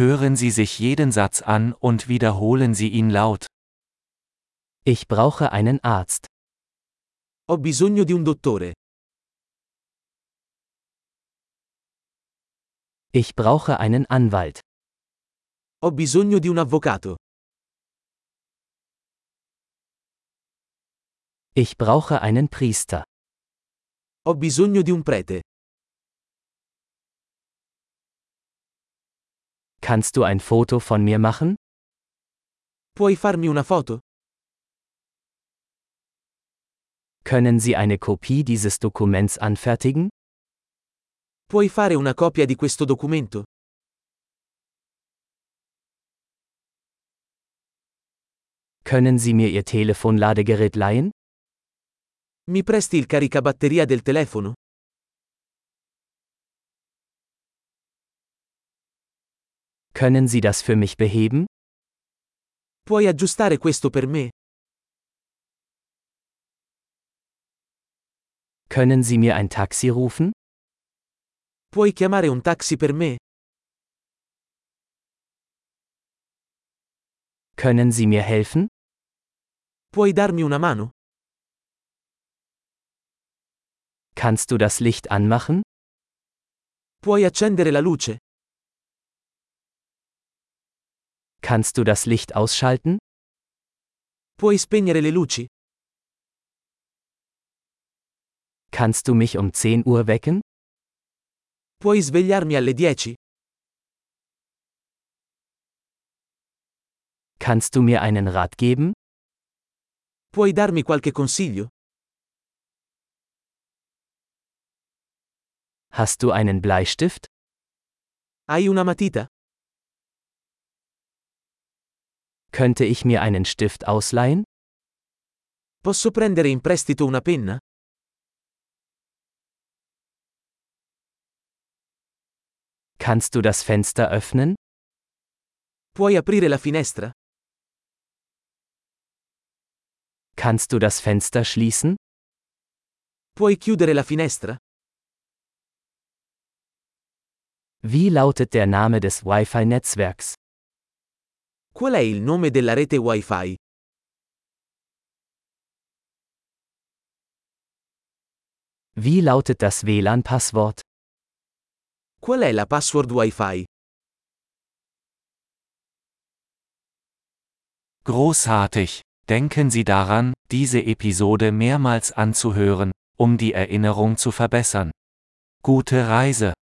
Hören Sie sich jeden Satz an und wiederholen Sie ihn laut. Ich brauche einen Arzt. Ho bisogno di un dottore. Ich brauche einen Anwalt. Ho bisogno di un avvocato. Ich brauche einen Priester. Ho bisogno di un prete. Kannst du ein Foto von mir machen? Puoi farmi una foto? Können Sie eine Kopie dieses Dokuments anfertigen? Puoi fare una copia di questo documento? Können Sie mir Ihr Telefonladegerät leihen? Mi presti il caricabatteria del telefono? Können Sie das für mich beheben? Puoi aggiustare questo per me? Können Sie mir ein Taxi rufen? Puoi chiamare un taxi per me? Können Sie mir helfen? Puoi darmi una mano? Kannst du das Licht anmachen? Puoi accendere la luce? Kannst du das Licht ausschalten? Puoi spegnere le luci? Kannst du mich um 10 Uhr wecken? Puoi svegliarmi alle 10? Kannst du mir einen Rat geben? Puoi darmi qualche consiglio? Hast du einen Bleistift? Hai una matita? Könnte ich mir einen Stift ausleihen? Posso prendere in prestito una penna? Kannst du das Fenster öffnen? Puoi aprire la finestra? Kannst du das Fenster schließen? Puoi chiudere la finestra? Wie lautet der Name des Wi-Fi-Netzwerks? Qual è il nome della rete Wi-Fi? Wie lautet das WLAN-Passwort? Qual è la password Wi-Fi? Großartig! Denken Sie daran, diese Episode mehrmals anzuhören, um die Erinnerung zu verbessern. Gute Reise!